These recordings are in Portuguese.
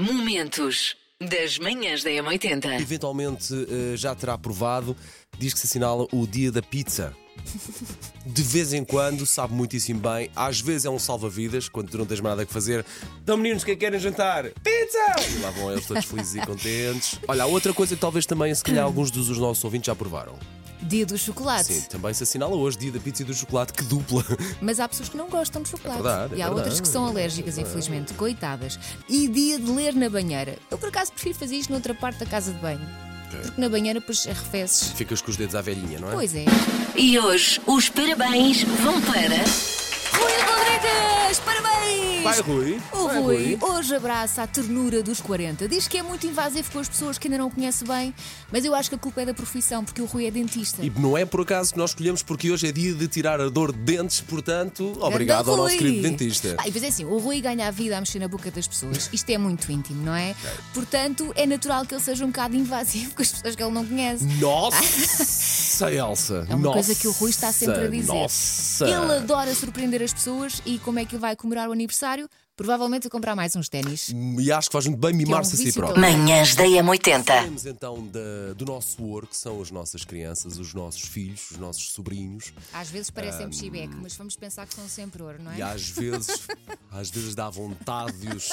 Momentos das manhãs da M80. Eventualmente eh, já terá provado, diz que se assinala o dia da pizza. De vez em quando, sabe muitíssimo bem. Às vezes é um salva-vidas, quando tu não tens mais nada que fazer. Então, meninos, é que querem jantar? Pizza! E lá vão eles todos felizes e contentes. Olha, outra coisa que talvez também, se calhar, alguns dos nossos ouvintes já provaram. Dia do chocolate. Sim, também se assinala hoje, dia da pizza e do chocolate, que dupla. Mas há pessoas que não gostam de chocolate. É verdade, é e há verdade. outras que são alérgicas, infelizmente. Coitadas. E dia de ler na banheira. Eu, por acaso, prefiro fazer isto noutra parte da casa de banho. Porque na banheira, depois arrefeces. Ficas com os dedos à velhinha, não é? Pois é. E hoje os parabéns vão para. Rui! Vai, Rui. O Vai, Rui hoje abraça a ternura dos 40. Diz que é muito invasivo com as pessoas que ainda não conhece bem, mas eu acho que a culpa é da profissão, porque o Rui é dentista. E não é por acaso que nós escolhemos, porque hoje é dia de tirar a dor de dentes, portanto, obrigado ao nosso Rui. querido dentista. Ah, e depois é assim, o Rui ganha a vida a mexer na boca das pessoas. Isto é muito íntimo, não é? Portanto, é natural que ele seja um bocado invasivo com as pessoas que ele não conhece. Nossa, Elsa! É uma nossa, coisa que o Rui está sempre a dizer. Nossa! Ele adora surpreender as pessoas e como é que ele vai comemorar o aniversário? Provavelmente a comprar mais uns ténis. E acho que faz muito bem mimar-se a si próprio. Manhãs da M80. Falemos então da- do nosso ouro, que são as nossas crianças, os nossos filhos, os nossos sobrinhos. Às vezes parecem um... chibeque, mas vamos pensar que são sempre ouro, não é? E às vezes, às vezes dá vontade de os,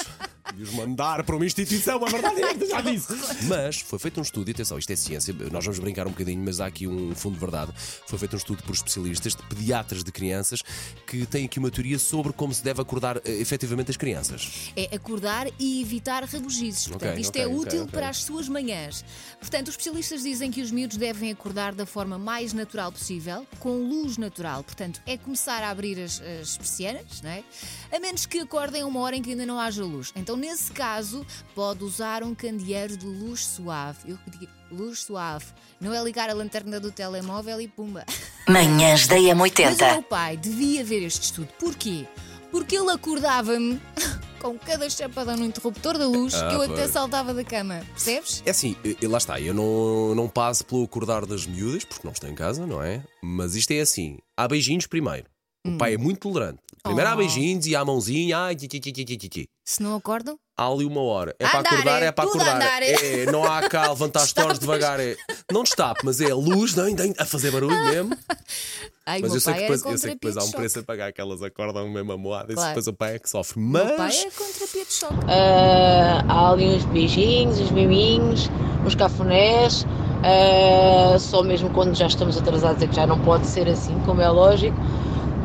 de os mandar para uma instituição, a verdade é que já disse. Mas foi feito um estudo, e atenção, isto é ciência, nós vamos brincar um bocadinho, mas há aqui um fundo de verdade. Foi feito um estudo por especialistas, de pediatras de crianças, que têm aqui uma teoria sobre como se deve acordar eh, efetivamente as crianças. É acordar e evitar rabugizes. Portanto, isto ok, é útil ok. para as suas manhãs. Portanto, os especialistas dizem que os miúdos devem acordar da forma mais natural possível, com luz natural. Portanto, é começar a abrir as, as persianas, não é? A menos que acordem a uma hora em que ainda não haja luz. Então, nesse caso, pode usar um candeeiro de luz suave. Eu digo luz suave. Não é ligar a lanterna do telemóvel e pumba. Manhãs da Mas o meu M80. pai devia ver este estudo. Porquê? Porque ele acordava-me com cada chapadão no interruptor da luz Ah, que eu até saltava da cama. Percebes? É assim, lá está, eu não, não passo pelo acordar das miúdas, porque não estou em casa, não é? Mas isto é assim: há beijinhos primeiro. O pai é muito tolerante. Primeiro há Oh. beijinhos e há a mãozinha, ai, ti, ti, ti, ti, ti, ti, ti. Se não acordam, Há ali uma hora. É A para andar, acordar, é é para tudo a acordar. andar, é. É, não há cá a levantar as torres devagar. É. Não destape, mas é a luz, nem a fazer barulho mesmo. ai, Mas meu eu sei, pai que era depois, eu sei que depois há um preço a pagar que elas acordam mesmo amoadas Claro. e depois o pai é que sofre. O Mas. meu pai é com terapia de choque. Ah, há ali uns beijinhos, uns miminhos, uns cafunés. ah, só mesmo quando já estamos atrasados é que já não pode ser assim, como é lógico.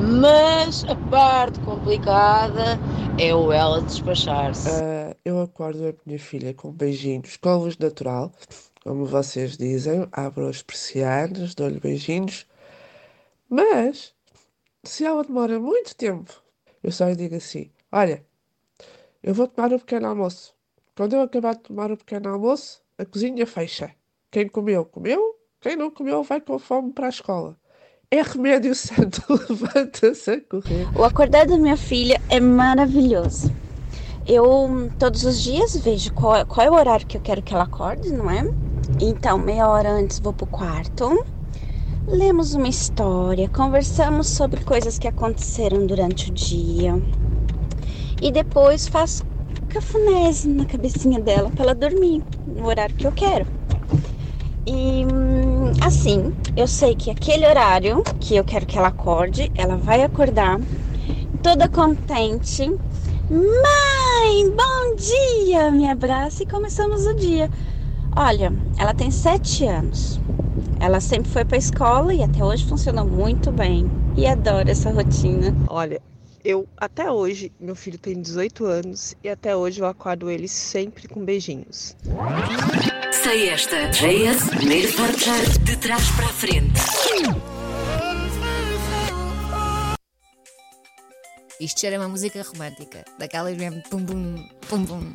Mas a parte complicada é o ela despachar-se. Ah, eu acordo a minha filha com beijinhos com luz natural, como vocês dizem, abro as persianas, dou-lhe beijinhos, mas se ela demora muito tempo, eu só lhe digo assim: Olha, eu vou tomar o pequeno almoço. Quando eu acabar de tomar o pequeno almoço, a cozinha fecha. Quem comeu, comeu. Quem não comeu, vai com fome para a escola. É remédio santo, levanta-se a correr. O acordar da minha filha é maravilhoso. Eu todos os dias vejo qual, qual é o horário que eu quero que ela acorde, não é? Então, meia hora antes vou pro quarto, lemos uma história, conversamos sobre coisas que aconteceram durante o dia e depois faço cafunés na cabecinha dela para ela dormir no horário que eu quero. E hum, assim, eu sei que aquele horário que eu quero que ela acorde, ela vai acordar toda contente. Mãe, bom dia! Me abraça e começamos o dia. Olha, ela tem sete anos. Ela sempre foi para a escola e até hoje funciona muito bem. E adoro essa rotina. Olha, eu até hoje, meu filho tem 18 anos e até hoje eu acordo ele sempre com beijinhos. Sei esta. JS, primeiro portar de trás para a frente. Isto era uma música romântica, daquelas mesmo pum pum pum pum.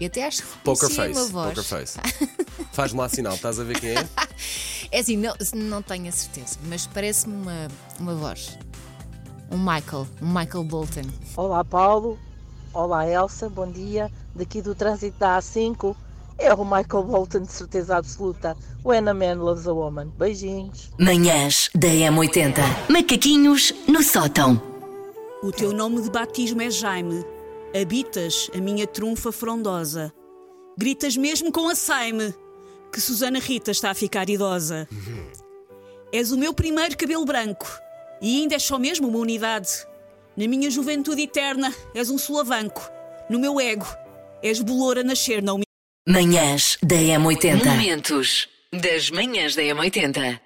E até acho que Poker face. uma voz. Poker face. Faz-me lá sinal, estás a ver quem é? É assim, não, não tenho a certeza, mas parece-me uma, uma voz. Um Michael, um Michael Bolton. Olá Paulo, olá Elsa, bom dia. Daqui do trânsito da A5 é o Michael Bolton de certeza absoluta. When a man loves a woman. Beijinhos. Manhãs da M80. Macaquinhos no sótão. O teu nome de batismo é Jaime. habitas a minha trunfa frondosa. Gritas mesmo com a Saime que Susana Rita está a ficar idosa. És o meu primeiro cabelo branco e ainda és só mesmo uma unidade. Na minha juventude eterna és um solavanco. No meu ego és bolor a nascer na Manhãs da M80. Momentos das manhãs da M80.